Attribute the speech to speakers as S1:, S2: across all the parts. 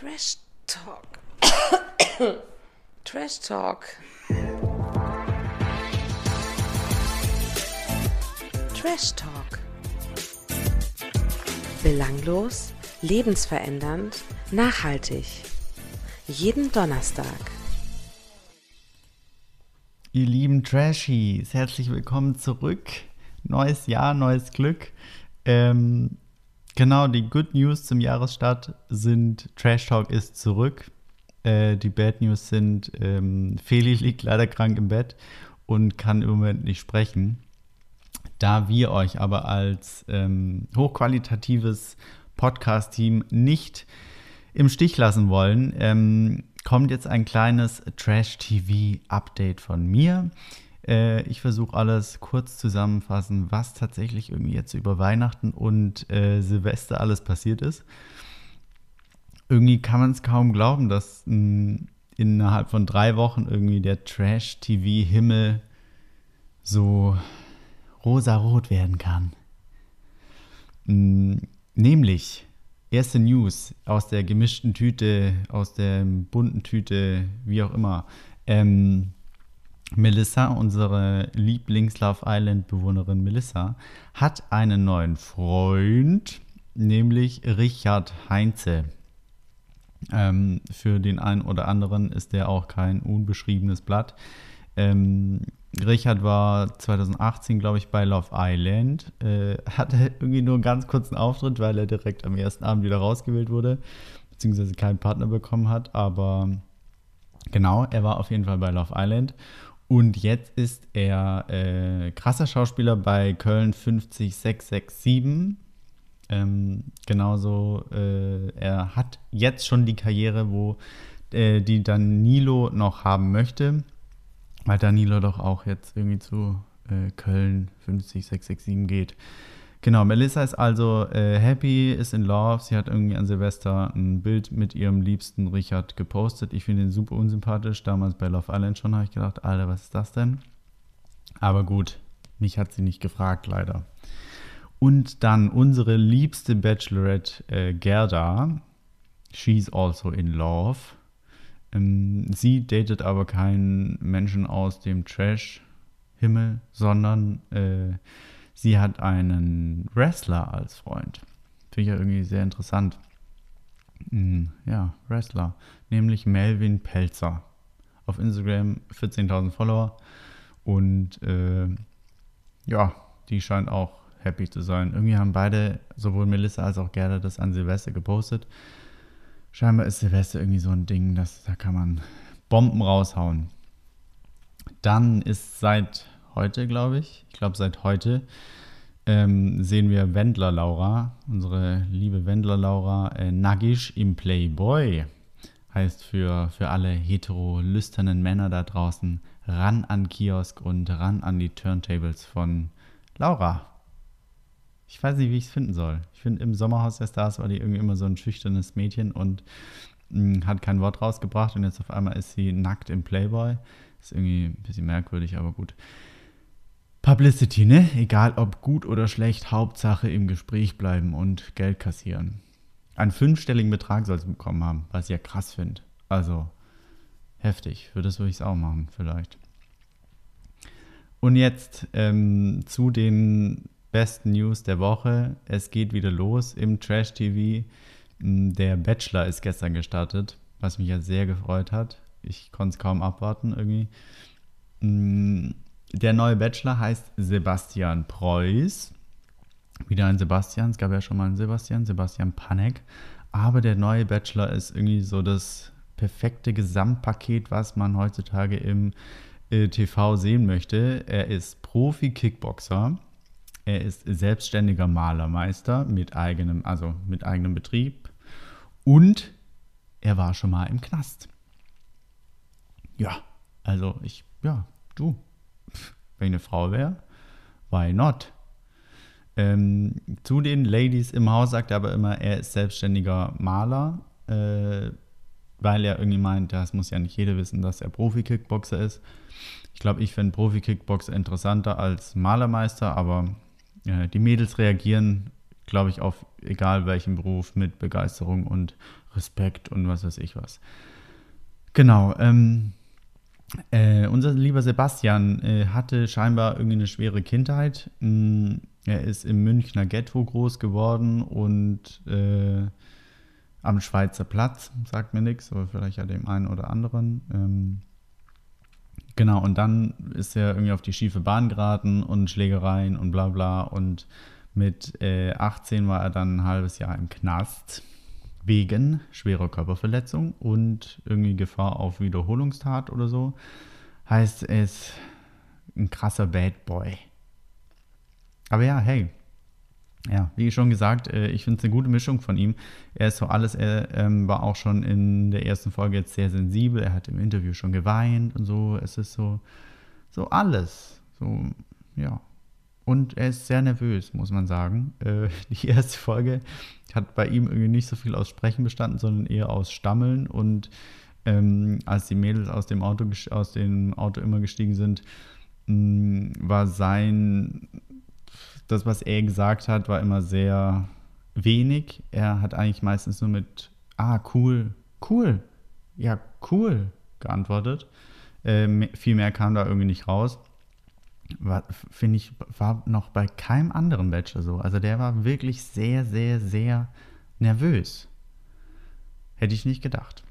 S1: Trash Talk. Trash Talk. Trash Talk. Belanglos, lebensverändernd, nachhaltig. Jeden Donnerstag.
S2: Ihr lieben Trashies, herzlich willkommen zurück. Neues Jahr, neues Glück. Ähm, Genau, die Good News zum Jahresstart sind Trash Talk ist zurück. Äh, die Bad News sind, ähm, Feli liegt leider krank im Bett und kann im Moment nicht sprechen. Da wir euch aber als ähm, hochqualitatives Podcast-Team nicht im Stich lassen wollen, ähm, kommt jetzt ein kleines Trash-TV-Update von mir. Äh, ich versuche alles kurz zusammenfassen, was tatsächlich irgendwie jetzt über Weihnachten und äh, Silvester alles passiert ist. Irgendwie kann man es kaum glauben, dass mh, innerhalb von drei Wochen irgendwie der Trash-TV-Himmel so rosarot werden kann. Mh, nämlich erste News aus der gemischten Tüte, aus der bunten Tüte, wie auch immer. Ähm, Melissa, unsere Lieblings-Love Island-Bewohnerin Melissa, hat einen neuen Freund, nämlich Richard Heinze. Ähm, für den einen oder anderen ist der auch kein unbeschriebenes Blatt. Ähm, Richard war 2018, glaube ich, bei Love Island. Äh, hatte irgendwie nur einen ganz kurzen Auftritt, weil er direkt am ersten Abend wieder rausgewählt wurde, beziehungsweise keinen Partner bekommen hat. Aber genau, er war auf jeden Fall bei Love Island. Und jetzt ist er äh, krasser Schauspieler bei Köln 50667. Ähm, genauso, äh, er hat jetzt schon die Karriere, wo äh, die Danilo noch haben möchte, weil Danilo doch auch jetzt irgendwie zu äh, Köln 50667 geht. Genau, Melissa ist also äh, happy, ist in love. Sie hat irgendwie an Silvester ein Bild mit ihrem liebsten Richard gepostet. Ich finde ihn super unsympathisch. Damals bei Love Island schon habe ich gedacht, Alter, was ist das denn? Aber gut, mich hat sie nicht gefragt, leider. Und dann unsere liebste Bachelorette äh, Gerda. She's also in love. Ähm, sie datet aber keinen Menschen aus dem Trash-Himmel, sondern äh, sie hat einen Wrestler als Freund. Finde ich ja irgendwie sehr interessant. Hm, ja, Wrestler. Nämlich Melvin Pelzer. Auf Instagram 14.000 Follower. Und äh, ja, die scheint auch happy zu sein. Irgendwie haben beide, sowohl Melissa als auch Gerda, das an Silvester gepostet. Scheinbar ist Silvester irgendwie so ein Ding, dass da kann man Bomben raushauen. Dann ist seit heute, glaube ich. Ich glaube, seit heute ähm, sehen wir Wendler Laura, unsere liebe Wendler Laura, äh, nagisch im Playboy. Heißt für, für alle hetero-lüsternen Männer da draußen, ran an Kiosk und ran an die Turntables von Laura. Ich weiß nicht, wie ich es finden soll. Ich finde, im Sommerhaus der Stars war die irgendwie immer so ein schüchternes Mädchen und mh, hm, hat kein Wort rausgebracht und jetzt auf einmal ist sie nackt im Playboy. Ist irgendwie ein bisschen merkwürdig, aber gut. Publicity, ne? Egal ob gut oder schlecht, Hauptsache im Gespräch bleiben und Geld kassieren. Einen fünfstelligen Betrag soll sie bekommen haben, was ich ja krass finde. Also heftig. Für das würde ich es auch machen, vielleicht. Und jetzt ähm, zu den besten News der Woche. Es geht wieder los im Trash TV. Der Bachelor ist gestern gestartet, was mich ja sehr gefreut hat. Ich konnte es kaum abwarten irgendwie. Der neue Bachelor heißt Sebastian Preuß. Wieder ein Sebastian, es gab ja schon mal einen Sebastian, Sebastian Panek. Aber der neue Bachelor ist irgendwie so das perfekte Gesamtpaket, was man heutzutage im äh, TV sehen möchte. Er ist Profi-Kickboxer. Er ist selbstständiger Malermeister mit eigenem, also mit eigenem Betrieb. Und er war schon mal im Knast. Ja, also ich, ja, du, wenn ich eine Frau wäre, why not? Ähm, zu den Ladies im Haus sagt er aber immer, er ist selbstständiger Maler, äh, weil er irgendwie meint, das muss ja nicht jeder wissen, dass er Profi-Kickboxer ist. Ich glaube, ich finde Profi-Kickboxer interessanter als Malermeister, aber äh, die Mädels reagieren, glaube ich, auf egal welchen Beruf mit Begeisterung und Respekt und was weiß ich was. Genau, ähm, äh, unser lieber Sebastian äh, hatte scheinbar irgendwie eine schwere Kindheit. Mm, er ist im Münchner Ghetto groß geworden und äh, am Schweizer Platz, sagt mir nichts, aber vielleicht ja dem einen oder anderen. Ähm, genau, und dann ist er irgendwie auf die schiefe Bahn geraten und Schlägereien und bla bla. Und mit 18 äh, war er dann ein halbes Jahr im Knast wegen schwerer Körperverletzung und irgendwie Gefahr auf Wiederholungstat oder so. Heißt, ist ein krasser Bad Boy. Aber ja, hey. Ja, wie schon gesagt, äh, ich finde es eine gute Mischung von ihm. Er ist so alles, er ähm, war auch schon in der ersten Folge jetzt sehr sensibel. Er hat im Interview schon geweint und so. Es ist so, so alles. So, ja, und er ist sehr nervös, muss man sagen. Äh, die erste Folge hat bei ihm irgendwie nicht so viel aus Sprechen bestanden, sondern eher aus Stammeln. Und ähm, als die Mädels aus dem Auto, aus dem Auto immer gestiegen sind, mh, mm, war sein, das, was er gesagt hat, war immer sehr wenig. Er hat eigentlich meistens nur mit, ah, cool, cool, ja, cool geantwortet. Äh, viel mehr kam da irgendwie nicht raus finde ich, war noch bei keinem anderen Bachelor so. Also der war wirklich sehr, sehr, sehr nervös. Hätte ich nicht gedacht.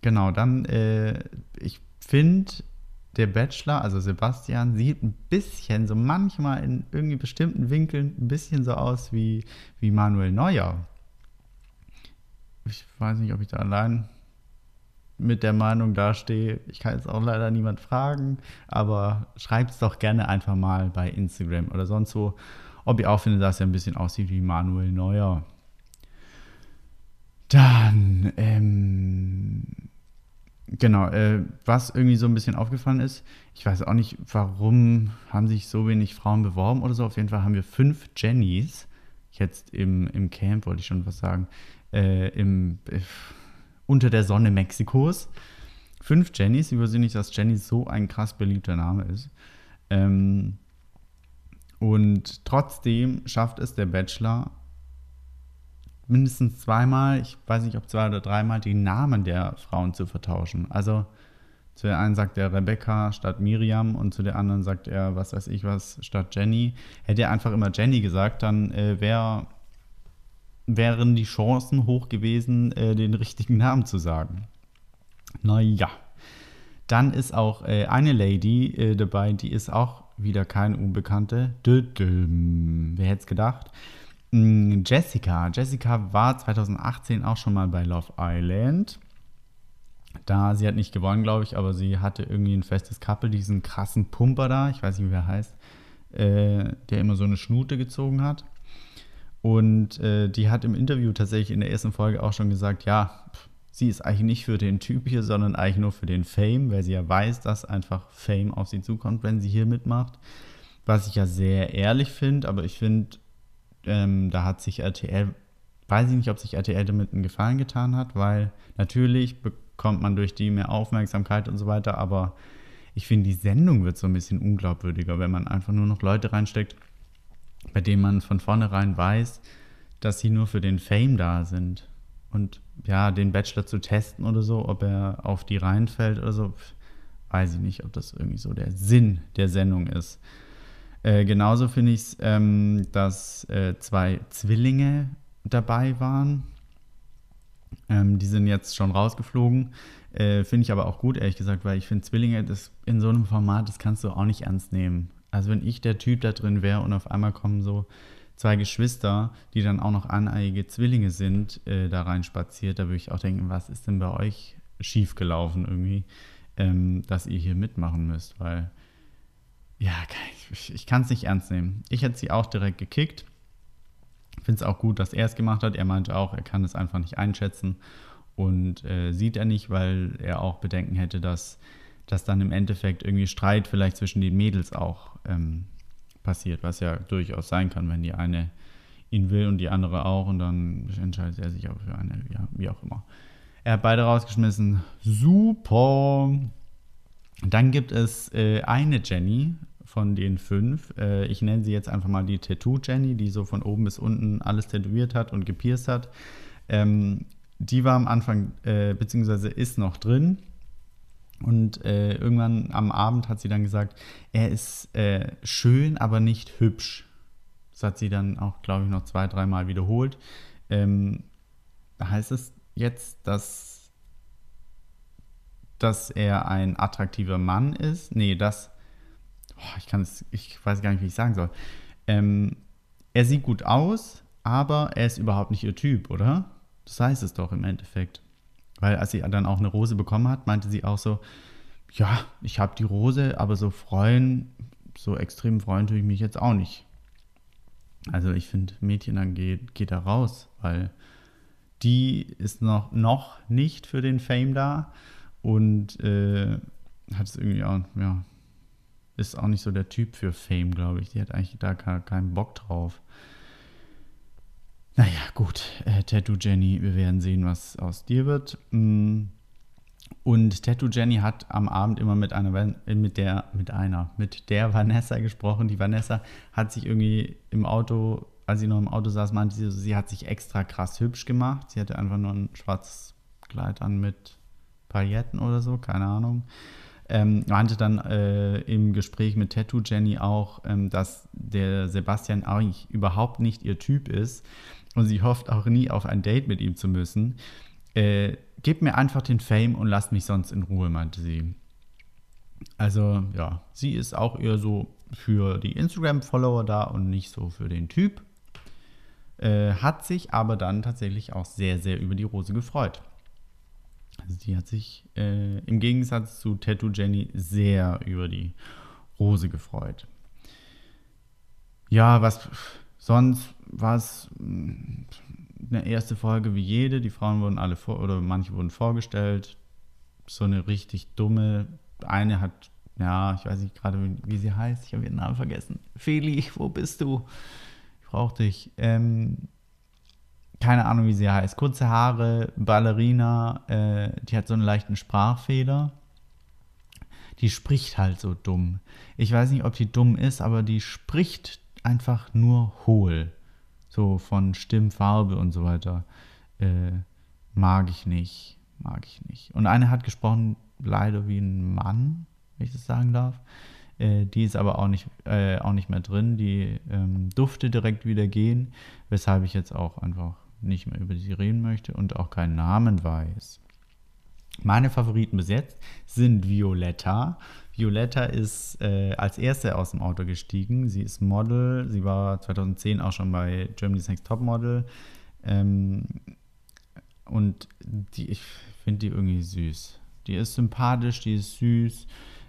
S2: Genau, dann, äh, ich finde, der Bachelor, also Sebastian, sieht ein bisschen, so manchmal in irgendwie bestimmten Winkeln, ein bisschen so aus wie, wie Manuel Neuer. Ich weiß nicht, ob ich da allein mit der Meinung dastehe. Ich kann jetzt auch leider niemand fragen, aber schreibt es doch gerne einfach mal bei Instagram oder sonst wo, ob ihr auch findet, dass er ein bisschen aussieht wie Manuel Neuer. Dann, ähm, genau, äh, was irgendwie so ein bisschen aufgefallen ist, ich weiß auch nicht, warum haben sich so wenig Frauen beworben oder so. Auf jeden Fall haben wir fünf Jennys, jetzt im, im Camp, wollte ich schon was sagen, äh, im, äh, unter der Sonne Mexikos. Fünf Jennys, ich wusste nicht, dass Jenny so ein krass beliebter Name ist. Ähm, und trotzdem schafft es der Bachelor mindestens zweimal, ich weiß nicht, ob zwei oder dreimal, die Namen der Frauen zu vertauschen. Also zu der einen sagt er Rebecca statt Miriam und zu der anderen sagt er, was weiß ich was, statt Jenny. Hätte er einfach immer Jenny gesagt, dann äh, wäre wären die Chancen hoch gewesen, äh, den richtigen Namen zu sagen. Naja. Dann ist auch äh, eine Lady äh, dabei, die ist auch wieder keine Unbekannte. Wer hätte es gedacht? Mm, Jessica. Jessica war 2018 auch schon mal bei Love Island. Da, sie hat nicht gewonnen, glaube ich, aber sie hatte irgendwie ein festes Couple, diesen krassen Pumper da, ich weiß nicht, wie er heißt, äh, der immer so eine Schnute gezogen hat. Und äh, die hat im Interview tatsächlich in der ersten Folge auch schon gesagt, ja, sie ist eigentlich nicht für den Typ hier, sondern eigentlich nur für den Fame, weil sie ja weiß, dass einfach Fame auf sie zukommt, wenn sie hier mitmacht. Was ich ja sehr ehrlich finde, aber ich finde, ähm, da hat sich RTL, weiß ich nicht, ob sich RTL damit einen Gefallen getan hat, weil natürlich bekommt man durch die mehr Aufmerksamkeit und so weiter, aber ich finde, die Sendung wird so ein bisschen unglaubwürdiger, wenn man einfach nur noch Leute reinsteckt, bei denen man von vornherein weiß, dass sie nur für den Fame da sind. Und ja, den Bachelor zu testen oder so, ob er auf die reinfällt oder so, weiß ich nicht, ob das irgendwie so der Sinn der Sendung ist. Äh, genauso finde ich es, ähm, dass äh, zwei Zwillinge dabei waren. Ähm, die sind jetzt schon rausgeflogen. Äh, finde ich aber auch gut, ehrlich gesagt, weil ich finde Zwillinge, das in so einem Format, das kannst du auch nicht ernst nehmen. Also wenn ich der Typ da drin wäre und auf einmal kommen so zwei Geschwister, die dann auch noch aneiige Zwillinge sind, äh, da rein spaziert, da würde ich auch denken, was ist denn bei euch schiefgelaufen irgendwie, ähm, dass ihr hier mitmachen müsst, weil ja, ich, ich kann es nicht ernst nehmen. Ich hätte sie auch direkt gekickt. Finde es auch gut, dass er es gemacht hat. Er meinte auch, er kann es einfach nicht einschätzen und äh, sieht er nicht, weil er auch Bedenken hätte, dass dass dann im Endeffekt irgendwie Streit vielleicht zwischen den Mädels auch ähm, passiert, was ja durchaus sein kann, wenn die eine ihn will und die andere auch und dann entscheidet er sich auch für eine, ja, wie auch immer. Er hat beide rausgeschmissen. Super. Dann gibt es äh, eine Jenny von den fünf. Äh, ich nenne sie jetzt einfach mal die Tattoo Jenny, die so von oben bis unten alles tätowiert hat und gepierst hat. Ähm, die war am Anfang, äh, beziehungsweise ist noch drin. Und äh, irgendwann am Abend hat sie dann gesagt, er ist äh, schön, aber nicht hübsch. Das hat sie dann auch, glaube ich, noch zwei, dreimal wiederholt. Ähm, heißt es jetzt, dass, dass er ein attraktiver Mann ist? Nee, das. Oh, ich kann es, ich weiß gar nicht, wie ich sagen soll. Ähm, er sieht gut aus, aber er ist überhaupt nicht ihr Typ, oder? Das heißt es doch im Endeffekt. Weil als sie dann auch eine Rose bekommen hat, meinte sie auch so, ja, ich habe die Rose, aber so freuen, so extrem freuen tue ich mich jetzt auch nicht. Also ich finde, Mädchen dann geht, geht da raus, weil die ist noch, noch nicht für den Fame da und äh, hat es irgendwie auch, ja, ist auch nicht so der Typ für Fame, glaube ich. Die hat eigentlich da keinen Bock drauf. Naja, gut, äh, Tattoo Jenny, wir werden sehen, was aus dir wird. Mm. Und Tattoo Jenny hat am Abend immer mit einer, mit der, mit einer, mit der Vanessa gesprochen. Die Vanessa hat sich irgendwie im Auto, als sie noch im Auto saß, meinte sie, sie hat sich extra krass hübsch gemacht. Sie hatte einfach nur ein schwarzes Kleid an mit Pailletten oder so, keine Ahnung. Ähm, meinte dann äh, im Gespräch mit Tattoo Jenny auch, ähm, dass der Sebastian eigentlich überhaupt nicht ihr Typ ist und sie hofft auch nie auf ein Date mit ihm zu müssen. Äh, gib mir einfach den Fame und lass mich sonst in Ruhe, meinte sie. Also ja, sie ist auch eher so für die Instagram-Follower da und nicht so für den Typ. Äh, hat sich aber dann tatsächlich auch sehr, sehr über die Rose gefreut. Also sie hat sich äh, im Gegensatz zu Tattoo Jenny sehr über die Rose gefreut. Ja, was sonst war es hm, eine erste Folge wie jede. Die Frauen wurden alle vor, oder manche wurden vorgestellt. So eine richtig dumme. Eine hat, ja, ich weiß nicht gerade, wie sie heißt. Ich habe ihren Namen vergessen. Feli, wo bist du? Ich brauche dich. Ähm, keine Ahnung, wie sie heißt. Kurze Haare, Ballerina. Äh, die hat so einen leichten Sprachfehler. Die spricht halt so dumm. Ich weiß nicht, ob die dumm ist, aber die spricht einfach nur hohl so von Stimmfarbe und so weiter, äh, mag ich nicht. Mag ich nicht. Und eine hat gesprochen, leider wie ein Mann, wenn ich das sagen darf. Äh, die ist aber auch nicht, äh, auch nicht mehr drin. Die ähm, durfte direkt wieder gehen, weshalb ich jetzt auch einfach nicht mehr über sie reden möchte und auch keinen Namen weiß. Meine Favoriten bis jetzt sind Violetta. Violetta ist äh, als erste aus dem Auto gestiegen. Sie ist Model. Sie war 2010 auch schon bei Germany's Next Top Model. Ähm, und die, ich finde die irgendwie süß. Die ist sympathisch, die ist süß,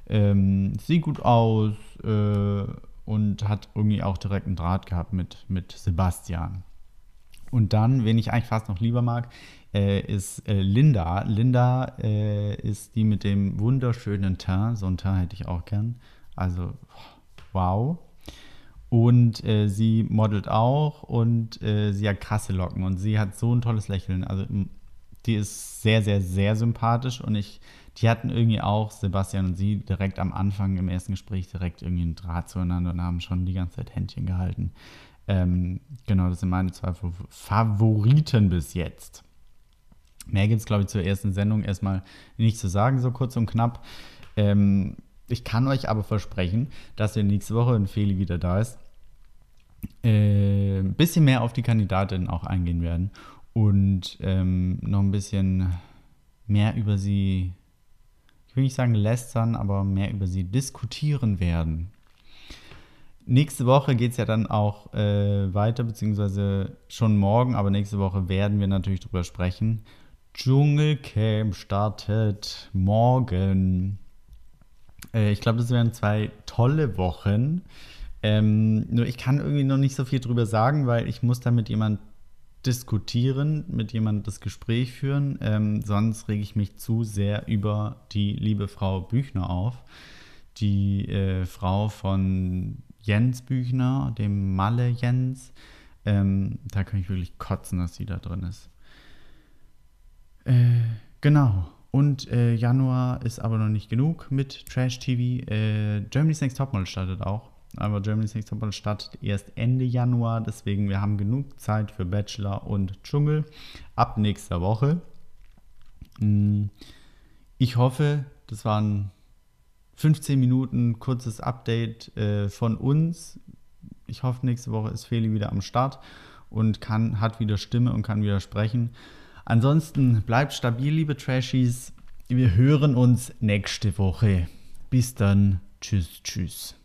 S2: ähm, sieht gut aus äh, und hat irgendwie auch direkt einen Draht gehabt mit, mit Sebastian. Und dann, wen ich eigentlich fast noch lieber mag, äh, ist äh, Linda. Linda äh, ist die mit dem wunderschönen Teint. So ein Teint hätte ich auch gern. Also, wow. Und äh, sie modelt auch und äh, sie hat krasse Locken und sie hat so ein tolles Lächeln. Also, die ist sehr, sehr, sehr sympathisch und ich, die hatten irgendwie auch, Sebastian und sie, direkt am Anfang im ersten Gespräch direkt irgendwie einen Draht zueinander und haben schon die ganze Zeit Händchen gehalten. Ähm, genau, das sind meine zwei Favoriten bis jetzt. Mehr gibt es, glaube ich, zur ersten Sendung erstmal nicht zu sagen, so kurz und knapp. Ähm, ich kann euch aber versprechen, dass wir nächste Woche, wenn Feli wieder da ist, äh, ein bisschen mehr auf die Kandidatin auch eingehen werden und ähm, noch ein bisschen mehr über sie, ich will nicht sagen lästern, aber mehr über sie diskutieren werden. Nächste Woche geht es ja dann auch äh, weiter, beziehungsweise schon morgen, aber nächste Woche werden wir natürlich darüber sprechen, Dschungelcamp startet morgen. Äh, ich glaube, das werden zwei tolle Wochen. Ähm, nur ich kann irgendwie noch nicht so viel drüber sagen, weil ich muss da mit jemand diskutieren, mit jemand das Gespräch führen. Ähm, sonst rege ich mich zu sehr über die liebe Frau Büchner auf. Die äh, Frau von Jens Büchner, dem Malle Jens. Ähm, da kann ich wirklich kotzen, dass sie da drin ist. Äh, genau. Und äh, Januar ist aber noch nicht genug mit Trash TV. Äh, Germany's Next Topmodel startet auch. Aber Germany's Next Topmodel startet erst Ende Januar, deswegen wir haben genug Zeit für Bachelor und Dschungel ab nächster Woche. Hm, ich hoffe, das waren 15 Minuten kurzes Update äh, von uns. Ich hoffe, nächste Woche ist Feli wieder am Start und kann, hat wieder Stimme und kann wieder sprechen. Ansonsten bleibt stabil, liebe Trashies. Wir hören uns nächste Woche. Bis dann. Tschüss, tschüss.